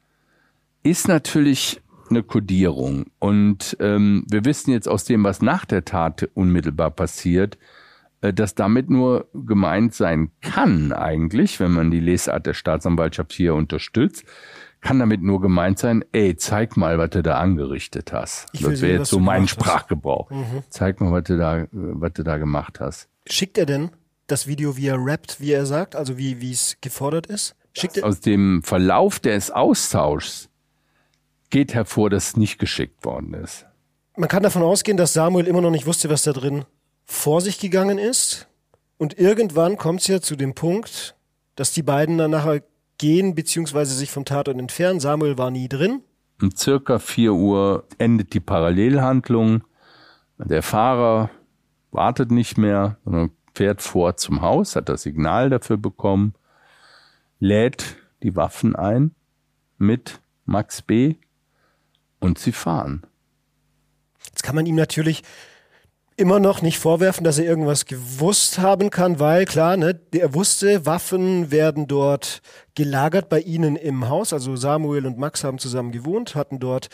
Speaker 1: ist natürlich eine Kodierung. Und ähm, wir wissen jetzt aus dem, was nach der Tat unmittelbar passiert, äh, dass damit nur gemeint sein kann eigentlich, wenn man die Lesart der Staatsanwaltschaft hier unterstützt, kann damit nur gemeint sein, ey, zeig mal, was du da angerichtet hast.
Speaker 2: Ich
Speaker 1: das wäre jetzt so mein. Sprachgebrauch.
Speaker 2: Mhm.
Speaker 1: Zeig mal, was du da, was du da gemacht hast.
Speaker 2: Schickt er denn das Video, wie er rappt, wie er sagt, also wie wie es gefordert ist? Schickt er,
Speaker 1: Aus dem Verlauf des Austauschs geht hervor, dass es nicht geschickt worden ist.
Speaker 2: man kann davon ausgehen, dass Samuel immer noch nicht wusste, was da drin vor sich gegangen ist. Und irgendwann kommt es ja zu dem Punkt, dass die beiden dann nachher gehen beziehungsweise sich vom Tatort entfernen. Samuel war nie drin.
Speaker 1: Um circa 4 Uhr endet die Parallelhandlung. Der Fahrer wartet nicht mehr, sondern fährt vor zum Haus, hat das Signal dafür bekommen, lädt die Waffen ein mit Max B. und sie fahren.
Speaker 2: Jetzt kann man ihm natürlich immer noch nicht vorwerfen, dass er irgendwas gewusst haben kann, weil klar, ne, er wusste, Waffen werden dort gelagert bei ihnen im Haus. Also Samuel und Max haben zusammen gewohnt, hatten dort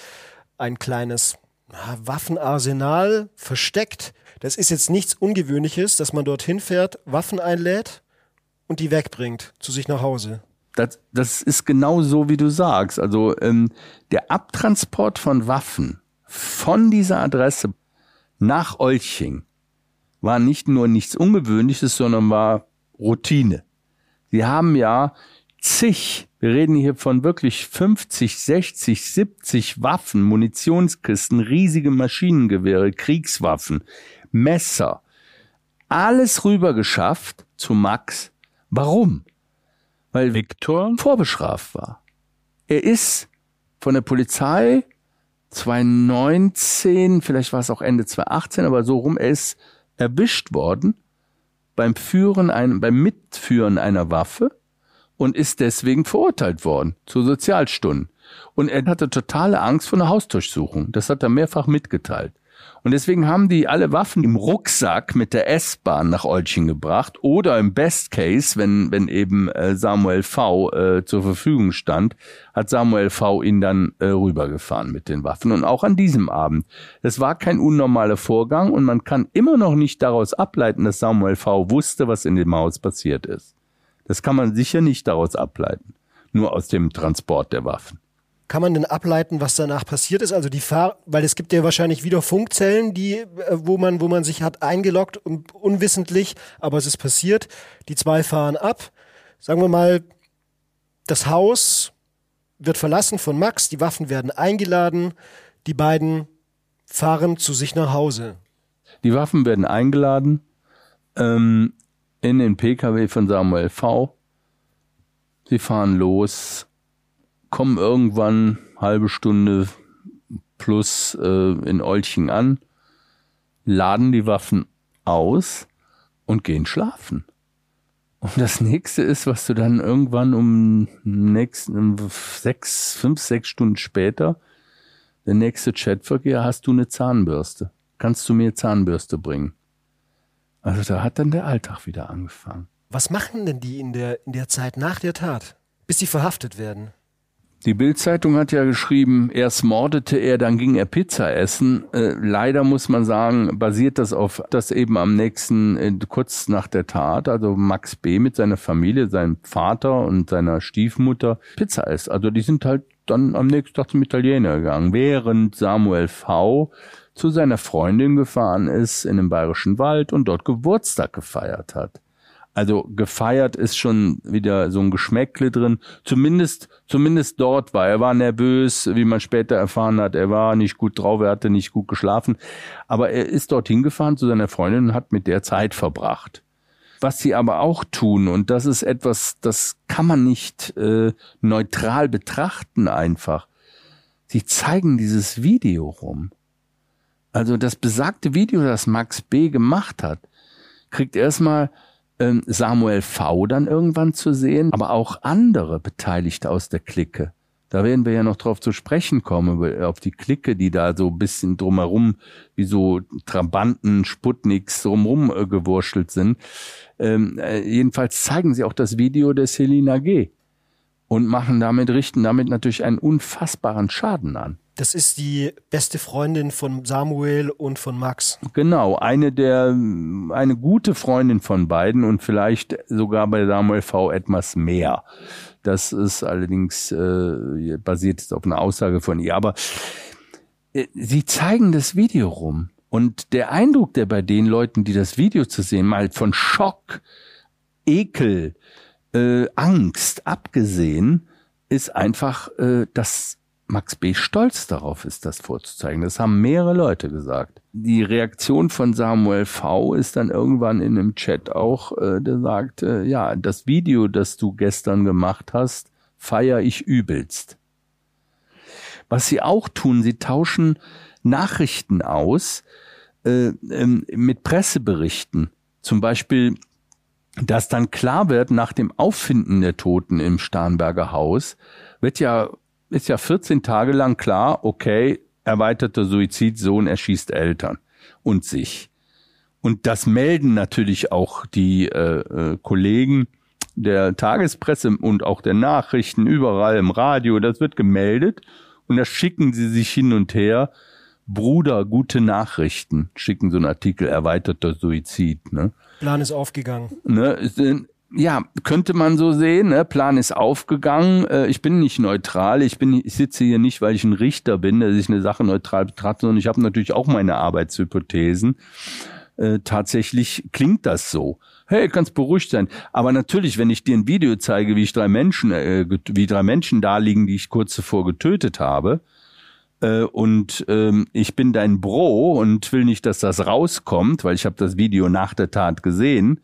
Speaker 2: ein kleines na, Waffenarsenal versteckt. Das ist jetzt nichts Ungewöhnliches, dass man dorthin fährt, Waffen einlädt und die wegbringt zu sich nach Hause.
Speaker 1: Das, das ist genau so, wie du sagst. Also ähm, der Abtransport von Waffen von dieser Adresse nach Olching war nicht nur nichts Ungewöhnliches, sondern war Routine. Sie haben ja zig, wir reden hier von wirklich 50, 60, 70 Waffen, Munitionskisten, riesige Maschinengewehre, Kriegswaffen, Messer, alles rüber geschafft zu Max. Warum? Weil Viktor vorbestraft war. Er ist von der Polizei 2019, vielleicht war es auch Ende 2018, aber so rum, er ist erwischt worden beim Führen ein, beim Mitführen einer Waffe und ist deswegen verurteilt worden zu Sozialstunden. Und er hatte totale Angst vor einer Hausdurchsuchung. Das hat er mehrfach mitgeteilt. Und deswegen haben die alle Waffen im Rucksack mit der S-Bahn nach Olching gebracht oder im Best Case, wenn, wenn eben äh, Samuel V. Äh, zur Verfügung stand, hat Samuel V. ihn dann äh, rübergefahren mit den Waffen. Und auch an diesem Abend. Das war kein unnormaler Vorgang und man kann immer noch nicht daraus ableiten, dass Samuel V. wusste, was in dem Haus passiert ist. Das kann man sicher nicht daraus ableiten. Nur aus dem Transport der Waffen.
Speaker 2: Kann man denn ableiten, was danach passiert ist? Also die Fahr weil es gibt ja wahrscheinlich wieder Funkzellen, die, äh, wo man, wo man sich hat eingeloggt und unwissentlich, aber es ist passiert. Die zwei fahren ab. Sagen wir mal, das Haus wird verlassen von Max, die Waffen werden eingeladen, die beiden fahren zu sich nach Hause.
Speaker 1: Die Waffen werden eingeladen ähm, in den Pkw von Samuel V. Sie fahren los, kommen irgendwann halbe Stunde plus äh, in Olching an, laden die Waffen aus und gehen schlafen. Und das nächste ist, was du dann irgendwann um nächsten sechs, fünf, sechs Stunden später, der nächste Chatverkehr, hast du eine Zahnbürste. Kannst du mir Zahnbürste bringen? Also da hat dann der Alltag wieder angefangen.
Speaker 2: Was machen denn die in der, in der Zeit nach der Tat, bis sie verhaftet werden?
Speaker 1: Die Bildzeitung hat ja geschrieben, erst mordete er, dann ging er Pizza essen. Äh, leider muss man sagen, basiert das auf, dass eben am nächsten, äh, kurz nach der Tat, also Max B. mit seiner Familie, seinem Vater und seiner Stiefmutter Pizza isst. Also die sind halt dann am nächsten Tag zum Italiener gegangen, während Samuel V. zu seiner Freundin gefahren ist in den Bayerischen Wald und dort Geburtstag gefeiert hat. Also gefeiert ist schon wieder so ein Geschmäckle drin. Zumindest, zumindest dort war. Er war nervös, wie man später erfahren hat. Er war nicht gut drauf, er hatte nicht gut geschlafen. Aber er ist dorthin gefahren zu seiner Freundin und hat mit der Zeit verbracht. Was sie aber auch tun, und das ist etwas, das kann man nicht äh, neutral betrachten einfach. Sie zeigen dieses Video rum. Also das besagte Video, das Max B. gemacht hat, kriegt erstmal ähm, Samuel V. dann irgendwann zu sehen, aber auch andere Beteiligte aus der Clique. Da werden wir ja noch drauf zu sprechen kommen, auf die Clique, die da so ein bisschen drumherum, wie so Trabanten, Sputniks drumherum äh, gewurschtelt sind. Ähm, äh, jedenfalls zeigen sie auch das Video der Selina G. und machen damit, richten damit natürlich einen unfassbaren Schaden an.
Speaker 2: Das ist die beste Freundin von Samuel und von Max.
Speaker 1: Genau, eine der, eine gute Freundin von beiden und vielleicht sogar bei Samuel V etwas mehr. Das ist allerdings äh, basiert jetzt auf einer Aussage von ihr. Aber äh, sie zeigen das Video rum. Und der Eindruck, der bei den Leuten, die das Video zu sehen, mal von Schock, Ekel, äh, Angst abgesehen, ist einfach, äh, dass Max B. stolz darauf ist, das vorzuzeigen. Das haben mehrere Leute gesagt. Die Reaktion von Samuel V. ist dann irgendwann in einem Chat auch, äh, der sagt, äh, ja, das Video, das du gestern gemacht hast, feier ich übelst. Was sie auch tun, sie tauschen Nachrichten aus äh, ähm, mit Presseberichten. Zum Beispiel, dass dann klar wird, nach dem Auffinden der Toten im Starnberger Haus, wird ja ist ja 14 Tage lang klar, okay, erweiterter Suizid, Sohn erschießt Eltern und sich. Und das melden natürlich auch die äh, äh, Kollegen der Tagespresse und auch der Nachrichten überall im Radio. Das wird gemeldet und da schicken sie sich hin und her. Bruder, gute Nachrichten, schicken so einen Artikel, erweiterter Suizid. Ne?
Speaker 2: Plan ist aufgegangen.
Speaker 1: Ne, ja, könnte man so sehen. Ne? Plan ist aufgegangen. Äh, ich bin nicht neutral. Ich bin, ich sitze hier nicht, weil ich ein Richter bin, dass ich eine Sache neutral betrachte, sondern ich habe natürlich auch meine Arbeitshypothesen. Äh, tatsächlich klingt das so. Hey, kannst beruhigt sein. Aber natürlich, wenn ich dir ein Video zeige, wie ich drei Menschen, äh, wie drei Menschen da liegen, die ich kurz zuvor getötet habe, äh, und ähm, ich bin dein Bro und will nicht, dass das rauskommt, weil ich habe das Video nach der Tat gesehen,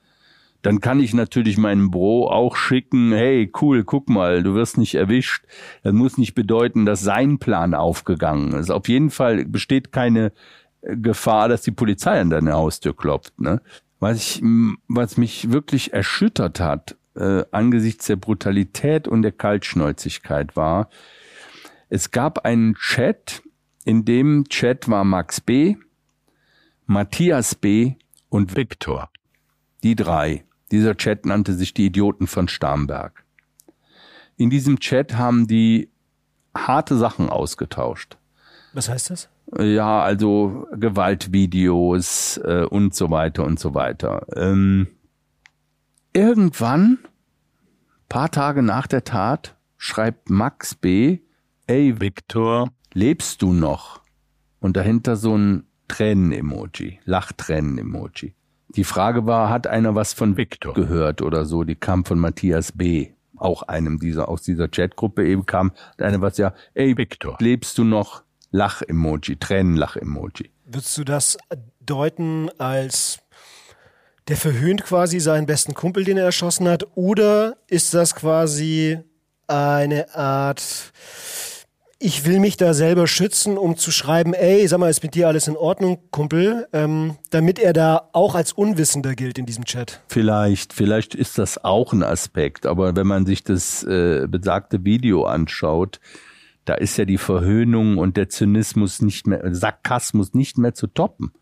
Speaker 1: dann kann ich natürlich meinem Bro auch schicken, hey, cool, guck mal, du wirst nicht erwischt. Das muss nicht bedeuten, dass sein Plan aufgegangen ist. Auf jeden Fall besteht keine äh, Gefahr, dass die Polizei an deine Haustür klopft. Ne? Was, ich, was mich wirklich erschüttert hat, äh, angesichts der Brutalität und der Kaltschnäuzigkeit war, es gab einen Chat, in dem Chat war Max B., Matthias B. und Viktor. Die drei. Dieser Chat nannte sich die Idioten von Starnberg. In diesem Chat haben die harte Sachen ausgetauscht.
Speaker 2: Was heißt das?
Speaker 1: Ja, also Gewaltvideos äh, und so weiter und so weiter. Ähm, irgendwann, paar Tage nach der Tat, schreibt Max B. Ey, Victor, lebst du noch? Und dahinter so ein Tränen-Emoji, Lachtränen-Emoji. Die Frage war, hat einer was von Victor gehört oder so? Die kam von Matthias B. Auch einem dieser, aus dieser Chatgruppe eben kam, einer was ja, ey Victor, lebst du noch? Lach-Emoji, Tränenlach-Emoji.
Speaker 2: Würdest du das deuten als der verhöhnt quasi seinen besten Kumpel, den er erschossen hat? Oder ist das quasi eine Art ich will mich da selber schützen, um zu schreiben, ey, sag mal, ist mit dir alles in Ordnung, Kumpel, ähm, damit er da auch als Unwissender gilt in diesem Chat.
Speaker 1: Vielleicht, vielleicht ist das auch ein Aspekt, aber wenn man sich das äh, besagte Video anschaut, da ist ja die Verhöhnung und der Zynismus nicht mehr, Sarkasmus nicht mehr zu toppen.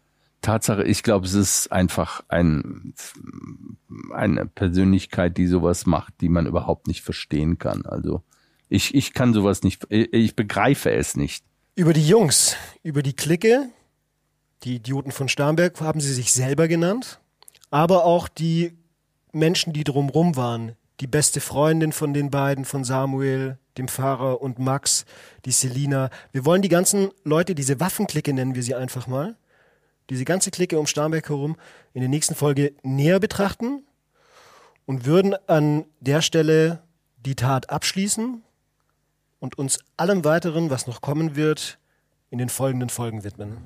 Speaker 1: Tatsache, ich glaube, es ist einfach ein, eine Persönlichkeit, die sowas macht, die man überhaupt nicht verstehen kann. Also ich, ich kann sowas nicht, ich begreife es nicht.
Speaker 2: Über die Jungs, über die Clique, die Idioten von Starnberg haben sie sich selber genannt, aber auch die Menschen, die drumrum waren. Die beste Freundin von den beiden, von Samuel, dem Fahrer und Max, die Selina. Wir wollen die ganzen Leute, diese Waffenklicke nennen wir sie einfach mal, diese ganze Clique um Starnberg herum in der nächsten Folge näher betrachten und würden an der Stelle die Tat abschließen und uns allem weiteren, was noch kommen wird, in den folgenden Folgen widmen.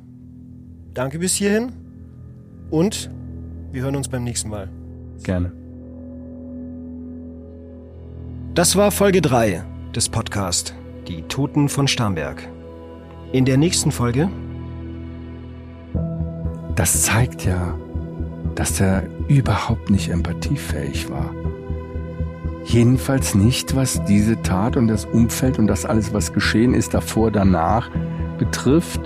Speaker 2: Danke bis hierhin und wir hören uns beim nächsten Mal.
Speaker 1: Gerne.
Speaker 2: Das war Folge 3 des Podcasts Die Toten von Starnberg. In der nächsten Folge.
Speaker 1: Das zeigt ja, dass er überhaupt nicht empathiefähig war. Jedenfalls nicht, was diese Tat und das Umfeld und das alles, was geschehen ist, davor, danach betrifft.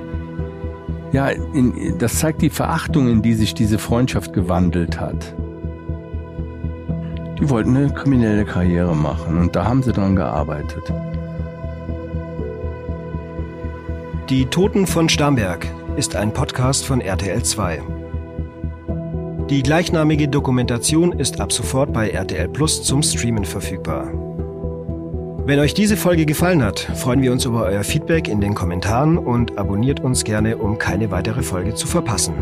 Speaker 1: Ja, in, das zeigt die Verachtung, in die sich diese Freundschaft gewandelt hat. Die wollten eine kriminelle Karriere machen und da haben sie dran gearbeitet.
Speaker 2: Die Toten von Starnberg ist ein Podcast von RTL 2. Die gleichnamige Dokumentation ist ab sofort bei RTL Plus zum Streamen verfügbar. Wenn euch diese Folge gefallen hat, freuen wir uns über euer Feedback in den Kommentaren und abonniert uns gerne, um keine weitere Folge zu verpassen.